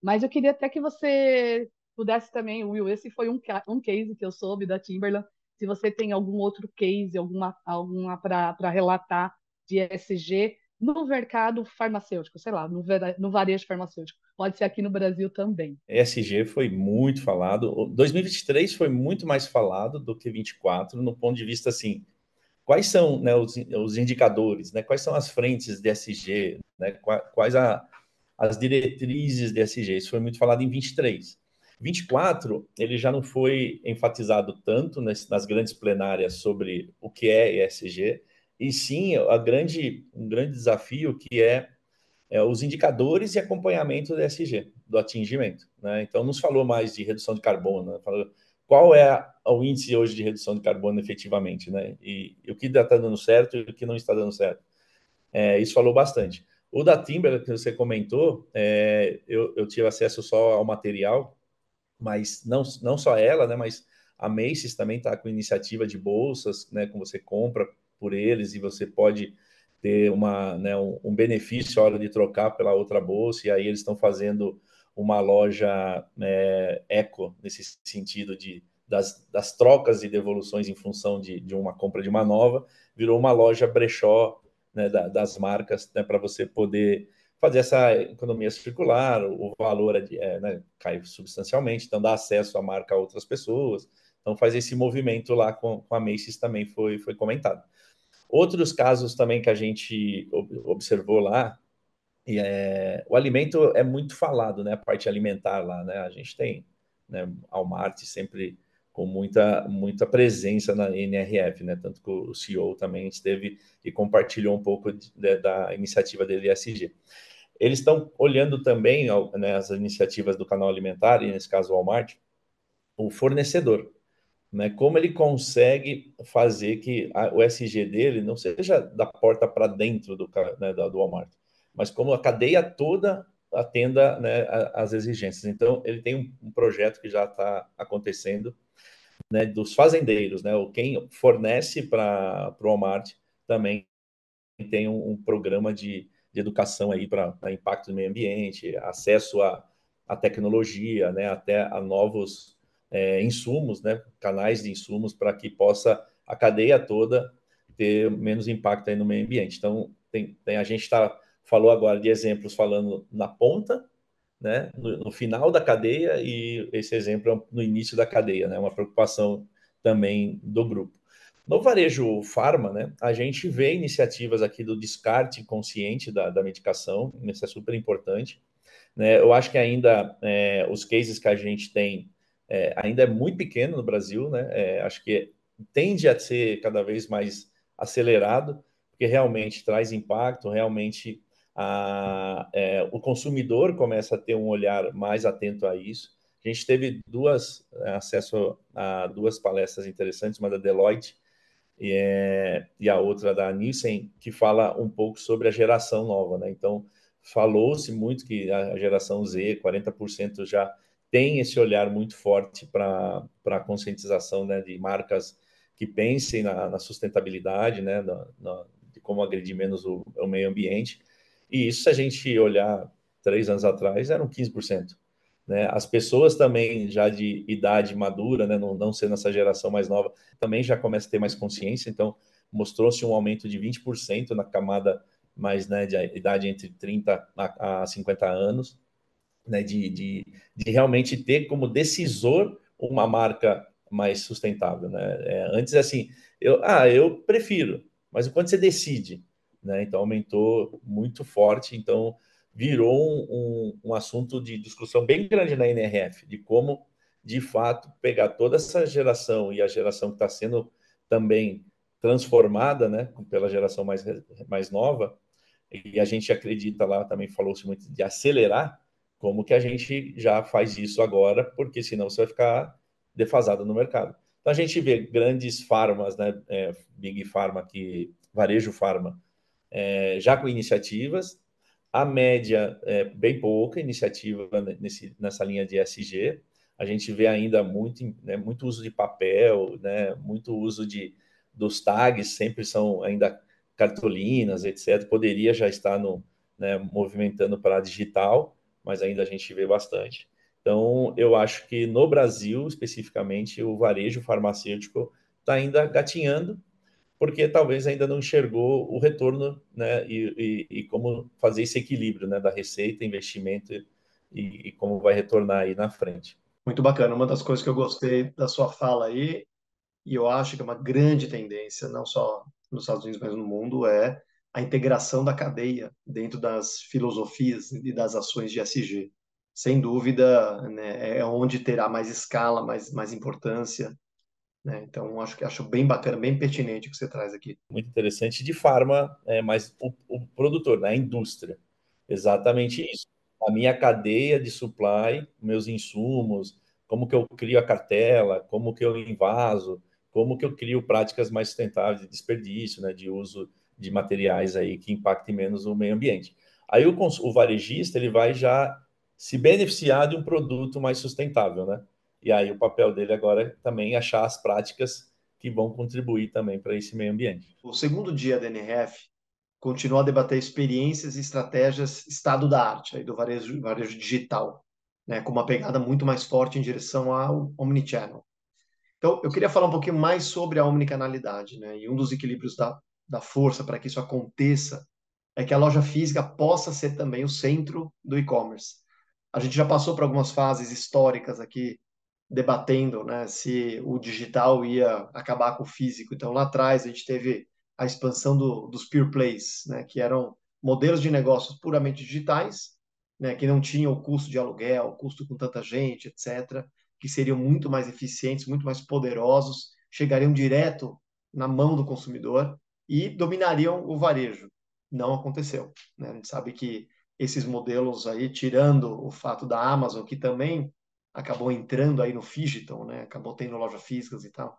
[SPEAKER 3] Mas eu queria até que você pudesse também, Will, esse foi um, um case que eu soube da Timberland. Se você tem algum outro case, alguma, alguma para relatar de ESG no mercado farmacêutico, sei lá, no, varejo farmacêutico. Pode ser aqui no Brasil também.
[SPEAKER 4] ESG foi muito falado. 2023 foi muito mais falado do que 24, no ponto de vista assim, quais são né, os, os, indicadores, né, quais são as frentes de ESG, né, quais a, as diretrizes de ESG. Isso foi muito falado em 23. 24, ele já não foi enfatizado tanto nas, nas grandes plenárias sobre o que é ESG, e sim a grande, um grande desafio que é, é os indicadores e acompanhamento do ESG, do atingimento. Né? Então, nos falou mais de redução de carbono, né? falou qual é o índice hoje de redução de carbono efetivamente, né? E, e o que está dando certo e o que não está dando certo. É, isso falou bastante. O da Timber, que você comentou, é, eu, eu tive acesso só ao material, mas não, não só ela, né, mas a Macy's também está com iniciativa de bolsas, né, com você compra por eles e você pode ter uma, né, um, benefício a hora de trocar pela outra bolsa, e aí eles estão fazendo uma loja é, eco, nesse sentido de das, das, trocas e devoluções em função de, de, uma compra de uma nova, virou uma loja brechó né, da, das marcas né, para você poder fazer essa economia circular, o valor é, é, né, cai substancialmente, então dá acesso à marca a outras pessoas. Então faz esse movimento lá com, com a Macy's também foi, foi comentado. Outros casos também que a gente observou lá, é, o alimento é muito falado, né? A parte alimentar lá, né? A gente tem né, Walmart sempre com muita, muita presença na NRF, né? Tanto que o CEO também esteve e compartilhou um pouco de, da iniciativa dele ESG. Eles estão olhando também né, as iniciativas do canal alimentar, e nesse caso o Walmart, o fornecedor. Né, como ele consegue fazer que a, o SG dele não seja da porta para dentro do, né, do Walmart, mas como a cadeia toda atenda né, às exigências. Então, ele tem um, um projeto que já está acontecendo né, dos fazendeiros, né, ou quem fornece para o Walmart também tem um, um programa de de educação aí para impacto no meio ambiente, acesso à tecnologia, né, até a novos é, insumos, né, canais de insumos para que possa a cadeia toda ter menos impacto aí no meio ambiente. Então, tem, tem a gente tá, falou agora de exemplos falando na ponta, né, no, no, final da cadeia e esse exemplo é no início da cadeia, né, uma preocupação também do grupo. No varejo farma, né, a gente vê iniciativas aqui do descarte consciente da, da medicação, isso é super importante. Né? Eu acho que ainda é, os cases que a gente tem é, ainda é muito pequeno no Brasil, né? É, acho que tende a ser cada vez mais acelerado, porque realmente traz impacto, realmente a, é, o consumidor começa a ter um olhar mais atento a isso. A gente teve duas é, acesso a duas palestras interessantes, uma da Deloitte e, é, e a outra da Nielsen, que fala um pouco sobre a geração nova, né? Então, falou-se muito que a geração Z, 40% já tem esse olhar muito forte para a conscientização né, de marcas que pensem na, na sustentabilidade, né, na, na, de como agredir menos o, o, meio ambiente. E isso, se a gente olhar três anos atrás, eram 15%. Né? As pessoas também já de idade madura, né, não, não sendo essa geração mais nova, também já começam a ter mais consciência. Então, mostrou-se um aumento de 20% na camada mais né, de idade entre 30 a, a 50 anos, né, de, de, de realmente ter como decisor uma marca mais sustentável, né? É, antes assim, eu, ah, eu prefiro, mas quando você decide, né? Então aumentou muito forte, então virou um, um, um, assunto de discussão bem grande na NRF, de como de fato pegar toda essa geração e a geração que está sendo também transformada, né, pela geração mais mais nova, e a gente acredita lá também falou-se muito de acelerar, como que a gente já faz isso agora, porque senão você vai ficar defasado no mercado. Então a gente vê grandes farmas, né, é, Big Pharma aqui, Varejo Pharma, é, já com iniciativas, a média é bem pouca iniciativa nesse, nessa linha de SG. A gente vê ainda muito, né, muito uso de papel, né, muito uso de dos tags, sempre são ainda cartolinas, etc. Poderia já estar no, né, movimentando para digital, mas ainda a gente vê bastante. Então, eu acho que no Brasil, especificamente, o varejo farmacêutico está ainda gatinhando, porque talvez ainda não enxergou o retorno né, e, e, e como fazer esse equilíbrio né, da receita, investimento e, e, como vai retornar aí na frente.
[SPEAKER 2] Muito bacana. Uma das coisas que eu gostei da sua fala aí, e eu acho que é uma grande tendência, não só nos Estados Unidos, mas no mundo, é a integração da cadeia dentro das filosofias e das ações de SG sem dúvida, né, é onde terá mais escala, mais, mais importância. Né? Então, acho que acho bem bacana, bem pertinente o que você traz aqui.
[SPEAKER 4] Muito interessante de farma, é, mas o, o produtor, né, a indústria. Exatamente isso. A minha cadeia de supply, meus insumos, como que eu crio a cartela, como que eu invaso, como que eu crio práticas mais sustentáveis de desperdício, né, de uso de materiais aí que impactem menos o meio ambiente. Aí o, o varejista ele vai já se beneficiar de um produto mais sustentável, né? E aí o papel dele agora é também achar as práticas que vão contribuir também para esse meio ambiente.
[SPEAKER 2] O segundo dia da NRF continua a debater experiências e estratégias estado da arte aí do varejo, varejo digital, né, com uma pegada muito mais forte em direção ao omnichannel. Então, eu queria falar um pouquinho mais sobre a omnicanalidade, né? E um dos equilíbrios da, da força para que isso aconteça é que a loja física possa ser também o centro do e-commerce a gente já passou por algumas fases históricas aqui debatendo né, se o digital ia acabar com o físico. Então, lá atrás, a gente teve a expansão do, dos pure plays, né, que eram modelos de negócios puramente digitais, né, que não tinham o custo de aluguel, custo com tanta gente, etc., que seriam muito mais eficientes, muito mais poderosos, chegariam direto na mão do consumidor e dominariam o varejo. Não aconteceu. Né? A gente sabe que esses modelos aí, tirando o fato da Amazon, que também acabou entrando aí no Figiton, né? acabou tendo lojas físicas e tal,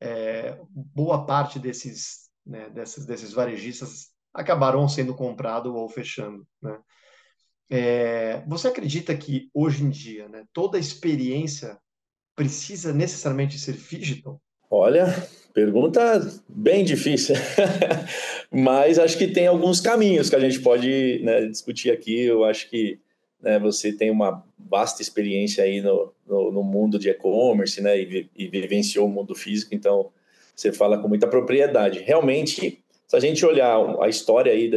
[SPEAKER 2] é, boa parte desses, né, desses, desses varejistas acabaram sendo comprado ou fechando. Né? É, você acredita que hoje em dia né, toda experiência precisa necessariamente ser Figiton?
[SPEAKER 4] Olha, pergunta bem difícil, <laughs> mas acho que tem alguns caminhos que a gente pode né, discutir aqui. Eu acho que né, você tem uma vasta experiência aí no, no, no mundo de e-commerce, né, e, e, vivenciou o mundo físico, então você fala com muita propriedade. Realmente, se a gente olhar a história aí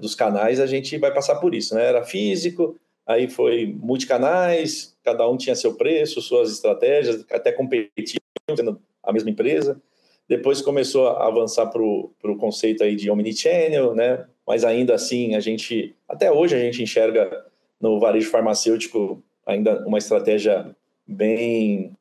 [SPEAKER 4] dos canais, a gente vai passar por isso, né? Era físico, aí foi multicanais, cada um tinha seu preço, suas estratégias, até competiam, a mesma empresa. Depois começou a avançar para o conceito aí de omnichannel, né? Mas ainda assim, a gente, até hoje, a gente enxerga no varejo farmacêutico ainda uma estratégia bem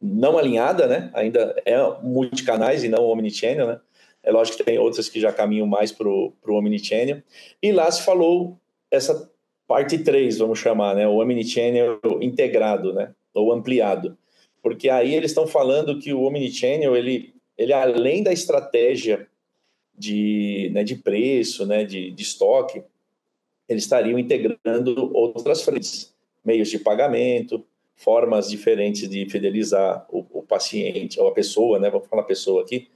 [SPEAKER 4] não alinhada, né? Ainda é multicanais e não omnichannel, né? É lógico que tem outras que já caminham mais para o omnichannel. E lá se falou essa parte 3, vamos chamar, né? O omnichannel integrado, né? Ou ampliado porque aí eles estão falando que o Omnichannel, ele, ele além da estratégia de, né, de preço, né, de, de estoque, eles estariam integrando outras frentes, meios de pagamento, formas diferentes de fidelizar o, o, paciente, ou a pessoa, né? Vamos falar pessoa aqui,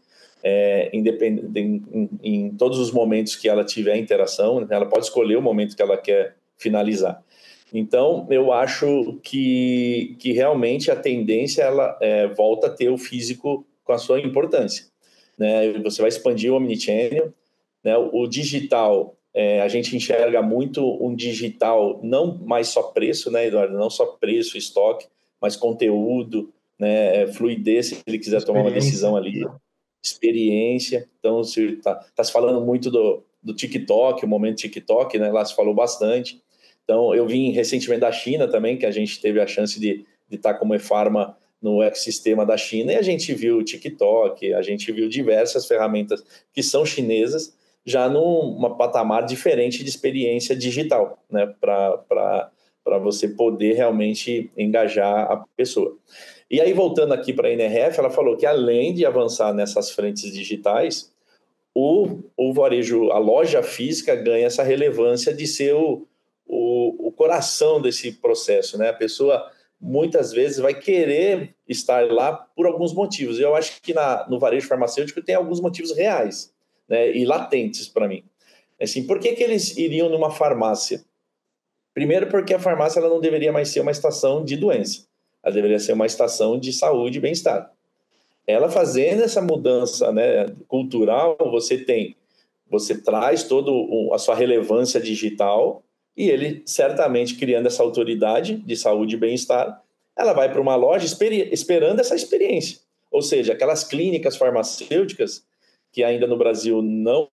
[SPEAKER 4] é, independente, em, em, todos os momentos que ela tiver interação, né, ela pode escolher o momento que ela quer finalizar. Então, eu acho que, que realmente a tendência ela é, volta a ter o físico com a sua importância. Né? Você vai expandir o omnichannel, né? o digital, é, a gente enxerga muito um digital, não mais só preço, né, Eduardo? Não só preço, estoque, mas conteúdo, né, fluidez, se ele quiser tomar uma decisão ali, experiência. Então, se está tá se falando muito do, do TikTok, o momento TikTok, né? Lá se falou bastante. Então, eu vim recentemente da China também, que a gente teve a chance de estar como e-farma no ecossistema da China, e a gente viu o TikTok, a gente viu diversas ferramentas que são chinesas, já num patamar diferente de experiência digital, né? Para você poder realmente engajar a pessoa. E aí, voltando aqui para a NRF, ela falou que além de avançar nessas frentes digitais, o, o varejo, a loja física ganha essa relevância de ser o, o, o coração desse processo, né? A pessoa muitas vezes vai querer estar lá por alguns motivos. Eu acho que na, no varejo farmacêutico tem alguns motivos reais né, e latentes para mim. Assim, por que, que eles iriam numa farmácia? Primeiro, porque a farmácia ela não deveria mais ser uma estação de doença, ela deveria ser uma estação de saúde e bem-estar. Ela fazendo essa mudança né, cultural, você tem, você traz toda a sua relevância digital e ele certamente criando essa autoridade de saúde e bem-estar, ela vai para uma loja esperando essa experiência. Ou seja, aquelas clínicas farmacêuticas que ainda no Brasil não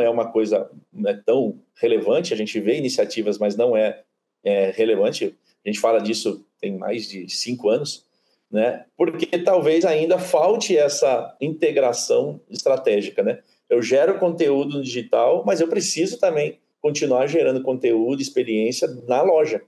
[SPEAKER 4] é uma coisa né, tão relevante, a gente vê iniciativas, mas não é, é relevante. A gente fala disso tem mais de cinco anos, né? Porque talvez ainda falte essa integração estratégica, né? Eu gero conteúdo digital, mas eu preciso também continuar gerando conteúdo, experiência na loja.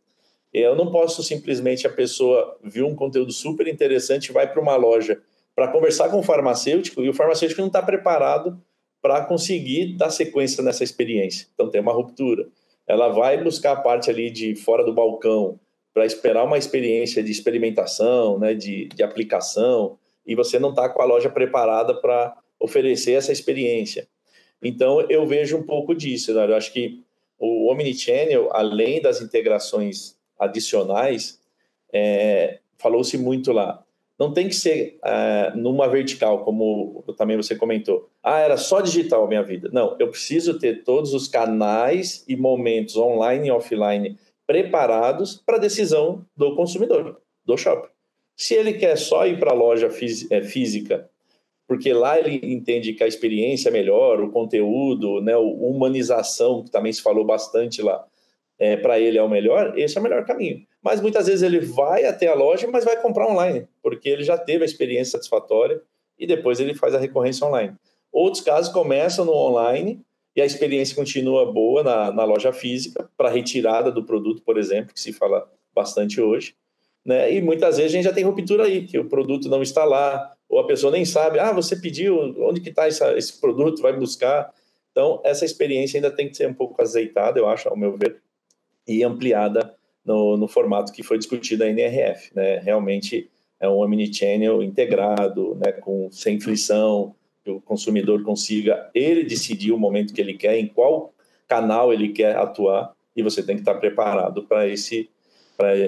[SPEAKER 4] Eu não posso simplesmente a pessoa viu um conteúdo super interessante vai para uma loja para conversar com o farmacêutico e o farmacêutico não está preparado para conseguir dar sequência nessa experiência. Então tem uma ruptura. Ela vai buscar a parte ali de fora do balcão para esperar uma experiência de experimentação, né, de, de aplicação, e você não está com a loja preparada para oferecer essa experiência. Então, eu vejo um pouco disso. Né? Eu acho que o Omnichannel, além das integrações adicionais, é, falou-se muito lá, não tem que ser é, numa vertical, como também você comentou. Ah, era só digital a minha vida. Não, eu preciso ter todos os canais e momentos online e offline preparados para a decisão do consumidor, do shopping. Se ele quer só ir para a loja é, física porque lá ele entende que a experiência é melhor, o conteúdo, né, a humanização, que também se falou bastante lá, é, para ele é o melhor, esse é o melhor caminho. Mas muitas vezes ele vai até a loja, mas vai comprar online, porque ele já teve a experiência satisfatória e depois ele faz a recorrência online. Outros casos começam no online e a experiência continua boa na, na loja física, para retirada do produto, por exemplo, que se fala bastante hoje. Né? E muitas vezes a gente já tem ruptura aí, que o produto não está lá, ou a pessoa nem sabe, ah, você pediu, onde que está esse produto, vai buscar. Então, essa experiência ainda tem que ser um pouco azeitada, eu acho, ao meu ver, e ampliada no, no formato que foi discutido a NRF, né? Realmente é um omnichannel integrado, né, com, sem frição, que o consumidor consiga ele decidir o momento que ele quer, em qual canal ele quer atuar, e você tem que estar preparado para esse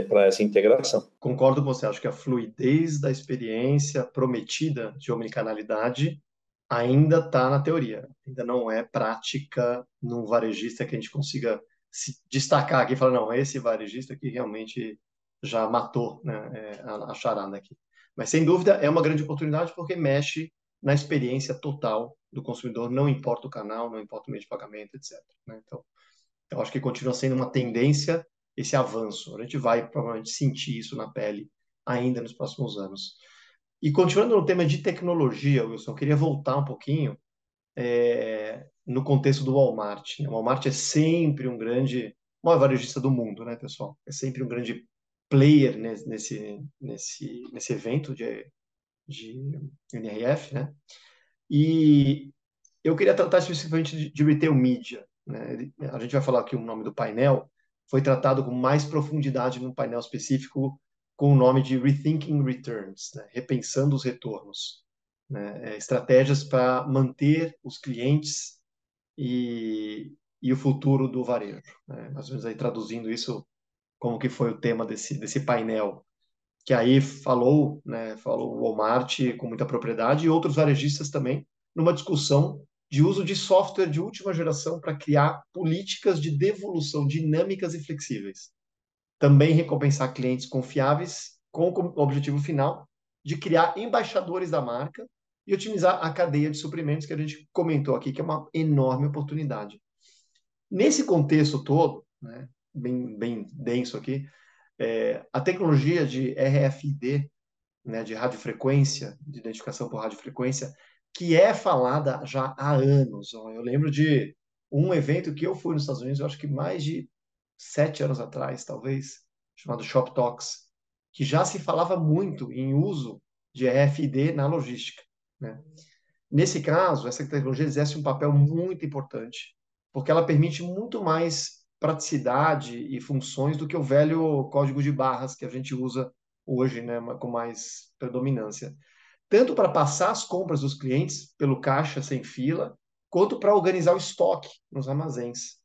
[SPEAKER 4] para essa integração.
[SPEAKER 2] Concordo com você, acho que a fluidez da experiência prometida de omnicanalidade ainda está na teoria, ainda não é prática num varejista que a gente consiga se destacar aqui e falar, não, esse varejista que realmente já matou né, é, a, a charada aqui. Mas, sem dúvida, é uma grande oportunidade porque mexe na experiência total do consumidor, não importa o canal, não importa o meio de pagamento, etc. Né? Então, eu acho que continua sendo uma tendência esse avanço. A gente vai provavelmente sentir isso na pele ainda nos próximos anos. E continuando no tema de tecnologia, Wilson, eu queria voltar um pouquinho é, no contexto do Walmart. O Walmart é sempre um grande, maior varejista do mundo, né, pessoal? É sempre um grande player nesse, nesse, nesse evento de, de NRF, né? E eu queria tratar especificamente de, de retail media. Né? A gente vai falar aqui o nome do painel, foi tratado com mais profundidade num painel específico com o nome de Rethinking Returns, né? repensando os retornos, né? é, estratégias para manter os clientes e, e o futuro do varejo. Né? Mais ou menos aí traduzindo isso como que foi o tema desse, desse painel, que aí falou, né, falou o Walmart com muita propriedade e outros varejistas também, numa discussão de uso de software de última geração para criar políticas de devolução dinâmicas e flexíveis. Também recompensar clientes confiáveis com o objetivo final de criar embaixadores da marca e otimizar a cadeia de suprimentos que a gente comentou aqui, que é uma enorme oportunidade. Nesse contexto todo, né, bem, bem denso aqui, é, a tecnologia de RFID, né, de radiofrequência, de identificação por radiofrequência, que é falada já há anos. Eu lembro de um evento que eu fui nos Estados Unidos, eu acho que mais de sete anos atrás, talvez, chamado Shop Talks, que já se falava muito em uso de RFID na logística. Né? Nesse caso, essa tecnologia exerce um papel muito importante, porque ela permite muito mais praticidade e funções do que o velho código de barras que a gente usa hoje, né, com mais predominância tanto para passar as compras dos clientes pelo caixa sem fila, quanto para organizar o estoque nos armazéns.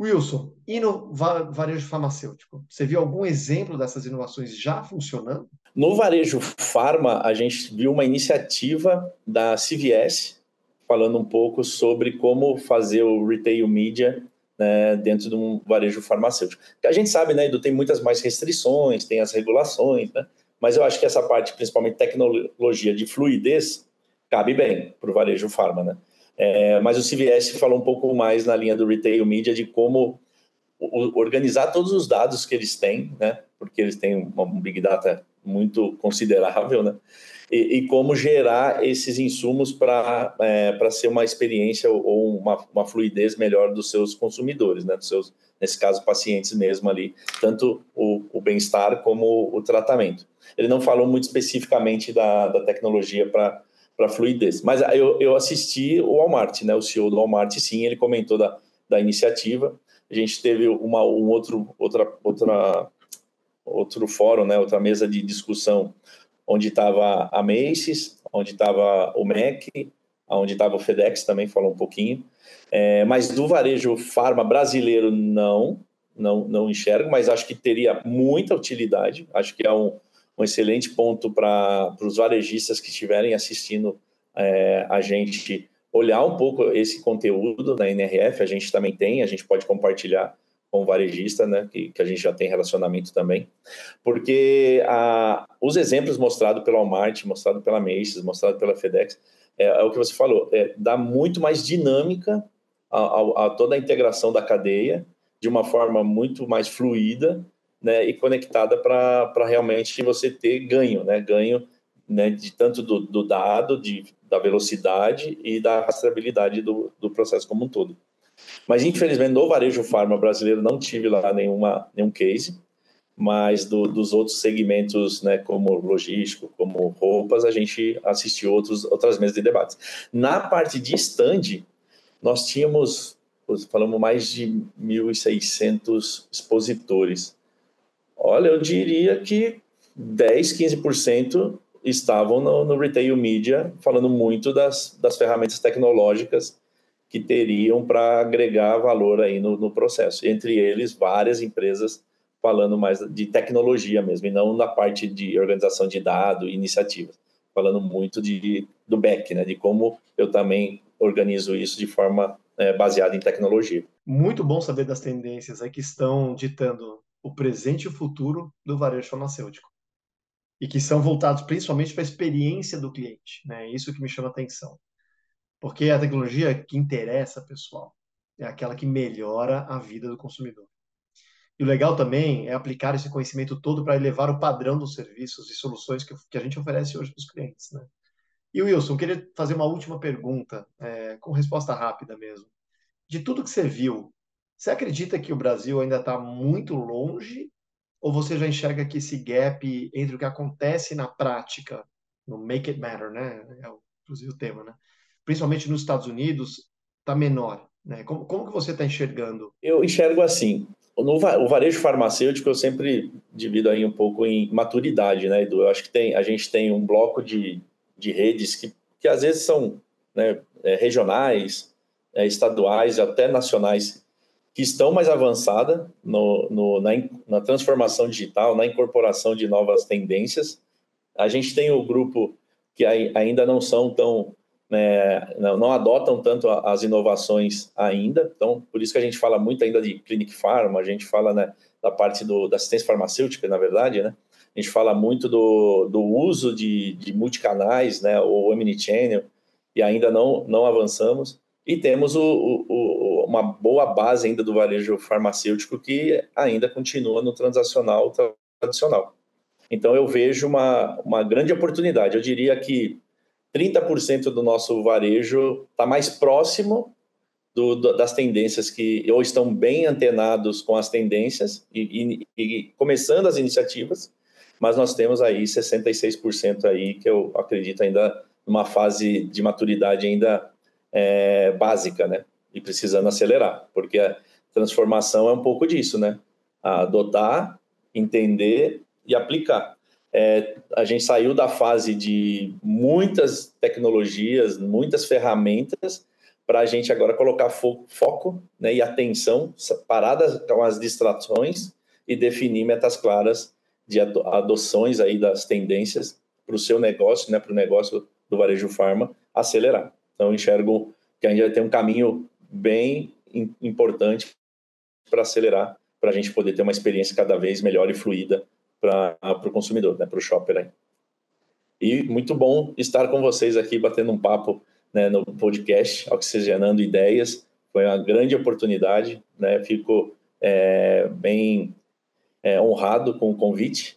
[SPEAKER 2] Wilson, e no varejo farmacêutico? Você viu algum exemplo dessas inovações já funcionando?
[SPEAKER 4] No varejo farma, a gente viu uma iniciativa da CVS falando um pouco sobre como fazer o retail media né, dentro de um varejo farmacêutico. A gente sabe, né, Edu, tem muitas mais restrições, tem as regulações, né? Mas eu acho que essa parte, principalmente tecnologia de fluidez, cabe bem para o varejo farma, né? É, mas o CVS falou um pouco mais na linha do retail media de como organizar todos os dados que eles têm, né? Porque eles têm um big data muito considerável, né? E, e como gerar esses insumos para é, para ser uma experiência ou uma, uma fluidez melhor dos seus consumidores, né? Dos seus, nesse caso, pacientes mesmo ali, tanto o, o bem-estar como o tratamento. Ele não falou muito especificamente da, da tecnologia para fluidez. Mas eu, eu assisti o Walmart, né? O CEO do Walmart, sim, ele comentou da, da iniciativa. A gente teve uma, um outro, outra, outra, outro fórum, né? Outra mesa de discussão onde estava a Macy's, onde estava o MEC, onde estava o FedEx também falou um pouquinho. É, mas do varejo farma brasileiro não, não, não enxergo, mas acho que teria muita utilidade. Acho que é um, um excelente ponto para os varejistas que estiverem assistindo é, a gente olhar um pouco esse conteúdo da NRF, a gente também tem, a gente pode compartilhar com o varejista, né, que, que a gente já tem relacionamento também, porque a, os exemplos mostrados pela Walmart, mostrado pela Macy's, mostrado pela FedEx, é, é o que você falou, é, dá muito mais dinâmica a, a, a toda a integração da cadeia, de uma forma muito mais fluida, né, e conectada para realmente você ter ganho, né, ganho né, de tanto do, do dado, de, da velocidade e da rastreabilidade do, do processo como um todo. Mas, infelizmente, no varejo farma brasileiro não tive lá nenhuma, nenhum case, mas do, dos outros segmentos, né, como logístico, como roupas, a gente assistiu outros, outras mesas de debates. Na parte de stand, nós tínhamos, falamos mais de 1.600 expositores, Olha, eu diria que 10, 15% estavam no, no, retail media falando muito das, das ferramentas tecnológicas que teriam para agregar valor aí no, no, processo. Entre eles, várias empresas falando mais de tecnologia mesmo, e não na parte de organização de dados iniciativas. Falando muito de, do back, né, de como eu também organizo isso de forma é, baseada em tecnologia.
[SPEAKER 2] Muito bom saber das tendências aí que estão ditando o presente e o futuro do varejo farmacêutico. E que são voltados principalmente para a experiência do cliente. Né? Isso que me chama a atenção. Porque a tecnologia que interessa, pessoal, é aquela que melhora a vida do consumidor. E o legal também é aplicar esse conhecimento todo para elevar o padrão dos serviços e soluções que, que a gente oferece hoje para os clientes. Né? E Wilson, queria fazer uma última pergunta, é, com resposta rápida mesmo. De tudo que você viu, você acredita que o Brasil ainda está muito longe? Ou você já enxerga que esse gap entre o que acontece na prática, no make it matter, né? É inclusive o tema, né? Principalmente nos Estados Unidos, está menor. Né? Como, como que você está enxergando?
[SPEAKER 4] Eu enxergo assim. No o varejo farmacêutico eu sempre divido aí um pouco em maturidade, né, Edu? Eu acho que tem, a gente tem um bloco de, de redes que, que às vezes são né, é, regionais, é, estaduais, até nacionais, que estão mais avançadas no, no, na, na transformação digital, na incorporação de novas tendências. A gente tem o grupo que ainda não são tão né, não, não, adotam tanto as inovações ainda. Então, por isso que a gente fala muito ainda de clinic pharma, a gente fala né, da parte do, da assistência farmacêutica, na verdade, né? A gente fala muito do, do uso de, de multicanais, né, o omnichannel, e ainda não, não avançamos. E temos o, o, uma boa base ainda do varejo farmacêutico que ainda continua no transacional tradicional. Então, eu vejo uma, uma grande oportunidade. Eu diria que 30% do nosso varejo está mais próximo do, do, das tendências que ou estão bem antenados com as tendências e, e, e, começando as iniciativas, mas nós temos aí 66% aí que eu acredito ainda numa fase de maturidade ainda é, básica, né? E precisando acelerar, porque a transformação é um pouco disso, né? Adotar, entender e aplicar é, a gente saiu da fase de muitas tecnologias, muitas ferramentas, para a gente agora colocar fo foco né, e atenção, paradas com as distrações e definir metas claras de adoções aí das tendências para o seu negócio, né, para o negócio do varejo farma acelerar. Então, enxergo que ainda tem um caminho bem importante para acelerar, para a gente poder ter uma experiência cada vez melhor e fluida para o consumidor, né, para o shopper. Aí. E muito bom estar com vocês aqui batendo um papo né, no podcast, oxigenando ideias. Foi uma grande oportunidade, né? Fico é, bem é, honrado com o convite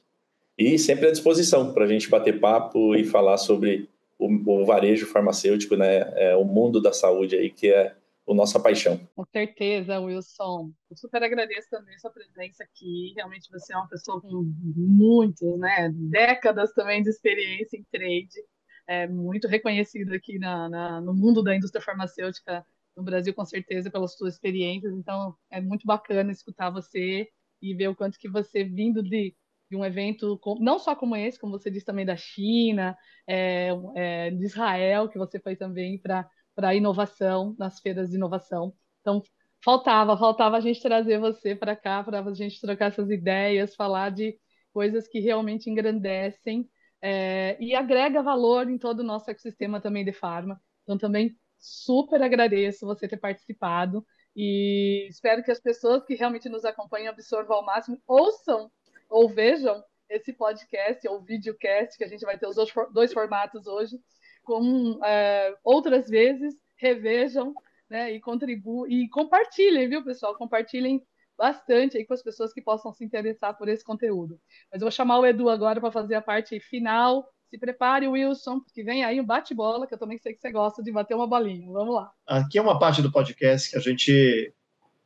[SPEAKER 4] e sempre à disposição para a gente bater papo e falar sobre o, o varejo farmacêutico, né? É, o mundo da saúde aí que é a nossa paixão.
[SPEAKER 3] Com certeza, Wilson. Eu super agradeço também sua presença aqui. Realmente você é uma pessoa com muitas, né, décadas também de experiência em trade, é muito reconhecido aqui na, na, no mundo da indústria farmacêutica no Brasil, com certeza, pelas suas experiências. Então, é muito bacana escutar você e ver o quanto que você, vindo de, de um evento, não só como esse, como você disse também da China, é, é, de Israel, que você foi também para para inovação, nas feiras de inovação. Então, faltava, faltava a gente trazer você para cá, para a gente trocar essas ideias, falar de coisas que realmente engrandecem é, e agrega valor em todo o nosso ecossistema também de farma. Então, também super agradeço você ter participado e espero que as pessoas que realmente nos acompanham absorvam ao máximo, ouçam ou vejam esse podcast ou videocast, que a gente vai ter os dois formatos hoje, com é, outras vezes, revejam né, e contribuem e compartilhem, viu, pessoal? Compartilhem bastante aí com as pessoas que possam se interessar por esse conteúdo. Mas eu vou chamar o Edu agora para fazer a parte final. Se prepare, Wilson, porque vem aí um bate-bola, que eu também sei que você gosta de bater uma bolinha. Vamos lá.
[SPEAKER 2] Aqui é uma parte do podcast que a gente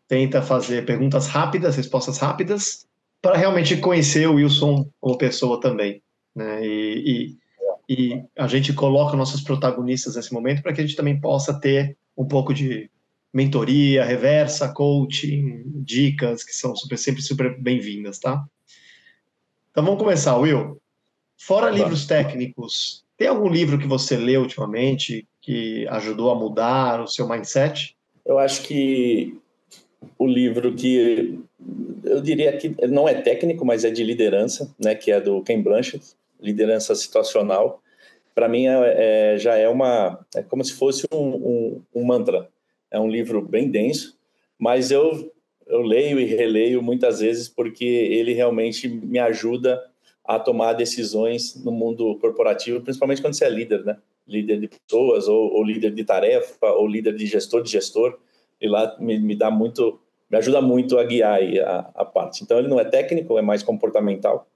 [SPEAKER 2] tenta fazer perguntas rápidas, respostas rápidas, para realmente conhecer o Wilson como pessoa também. Né? E, e e a gente coloca nossos protagonistas nesse momento para que a gente também possa ter um pouco de mentoria, reversa, coaching, dicas que são super, sempre super bem-vindas, tá? Então vamos começar, Will. Fora livros técnicos, tem algum livro que você leu ultimamente que ajudou a mudar o seu mindset?
[SPEAKER 4] Eu acho que o livro que eu diria que não é técnico, mas é de liderança, né, que é do Ken Blanchett, liderança situacional, para mim é, é, já é uma é como se fosse um, um, um, mantra. É um livro bem denso, mas eu eu leio e releio muitas vezes porque ele realmente me ajuda a tomar decisões no mundo corporativo, principalmente quando você é líder, né? Líder de pessoas ou, ou líder de tarefa ou líder de gestor de gestor. E lá me, me dá muito, me ajuda muito a guiar a, a parte. Então ele não é técnico, é mais comportamental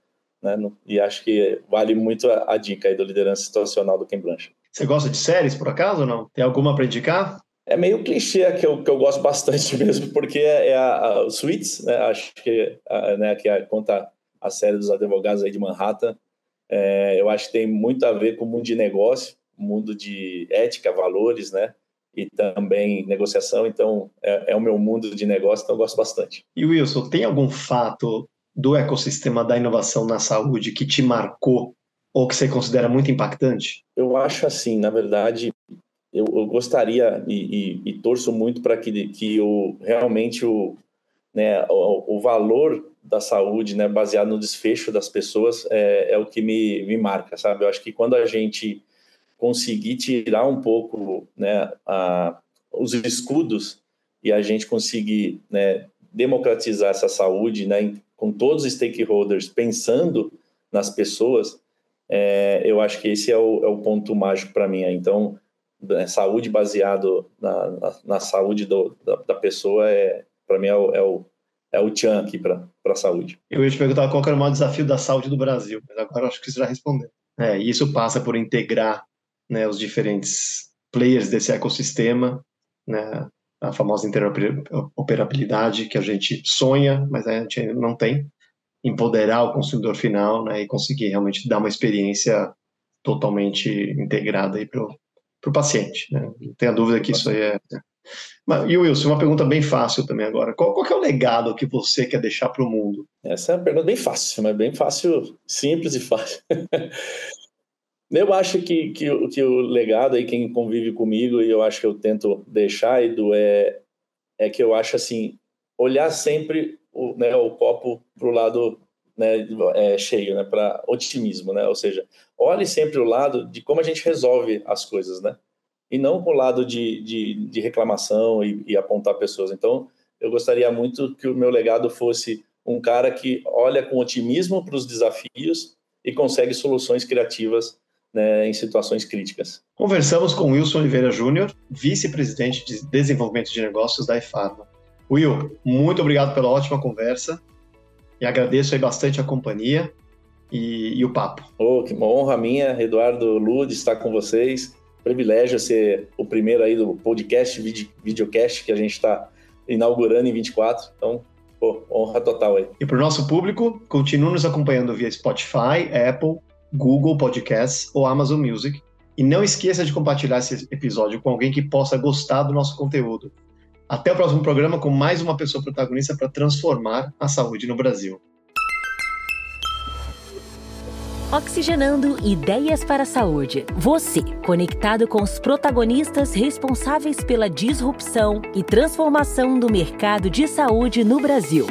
[SPEAKER 4] né? E acho que vale muito a, a dica aí do liderança situacional do Ken Blanchard.
[SPEAKER 2] Você gosta de séries, por acaso, ou não? Tem alguma para indicar?
[SPEAKER 4] É meio clichê que eu, que eu gosto bastante <laughs> mesmo, porque é, é a, a Suits, né? acho que, a, né, que a, conta a série dos advogados aí de Manhattan. É, eu acho que tem muito a ver com o mundo de negócio, mundo de ética, valores, né? e também negociação. Então, é, é, o meu mundo de negócio, então eu gosto bastante.
[SPEAKER 2] E Wilson, tem algum fato do ecossistema da inovação na saúde que te marcou ou que você considera muito impactante?
[SPEAKER 4] Eu acho assim, na verdade, eu, eu gostaria e, e, e, torço muito para que, que o, realmente o, né, o, o, valor da saúde, né, baseado no desfecho das pessoas, é, é o que me, me marca, sabe? Eu acho que quando a gente conseguir tirar um pouco né, a, os escudos e a gente conseguir né, democratizar essa saúde né, com todos os stakeholders pensando nas pessoas, é, eu acho que esse é o, é o ponto mágico para mim. Então, né, saúde baseado na, na, na saúde do, da, da, pessoa é para mim é o, é o é o tchan aqui para a saúde.
[SPEAKER 2] Eu ia te perguntar qual era o maior desafio da saúde do Brasil, mas agora acho que você já respondeu. É, isso passa por integrar né, os diferentes players desse ecossistema, né, a famosa interoperabilidade que a gente sonha, mas a gente não tem, empoderar o consumidor final né, e conseguir realmente dar uma experiência totalmente integrada para o paciente. Né? Não tenha dúvida que isso aí é. Né. E Wilson, uma pergunta bem fácil também agora. Qual, qual é o legado que você quer deixar para o mundo?
[SPEAKER 4] Essa é uma pergunta bem fácil, mas bem fácil, simples e fácil. Eu acho que, que, que, o legado aí, quem convive comigo, e eu acho que eu tento deixar, Edu, é, é que eu acho assim, olhar sempre o, né, o copo para o lado né, é, cheio, né, para otimismo, né? Ou seja, olhe sempre o lado de como a gente resolve as coisas, né? E não o lado de, de, de reclamação e, e apontar pessoas. Então, eu gostaria muito que o meu legado fosse um cara que olha com otimismo para os desafios e consegue soluções criativas né, em situações críticas.
[SPEAKER 2] Conversamos com Wilson Oliveira Júnior, vice-presidente de desenvolvimento de negócios da eFarma. Will, muito obrigado pela ótima conversa e agradeço aí bastante a companhia e, e o papo.
[SPEAKER 4] Oh, que honra minha, Eduardo Lude, estar com vocês. Privilégio ser o primeiro aí do podcast, video, videocast que a gente está inaugurando em 24. Então, pô, honra total aí.
[SPEAKER 2] E para o nosso público, continue nos acompanhando via Spotify, Apple, Google Podcasts ou Amazon Music. E não esqueça de compartilhar esse episódio com alguém que possa gostar do nosso conteúdo. Até o próximo programa com mais uma pessoa protagonista para transformar a saúde no Brasil.
[SPEAKER 1] Oxigenando Ideias para a Saúde. Você, conectado com os protagonistas responsáveis pela disrupção e transformação do mercado de saúde no Brasil.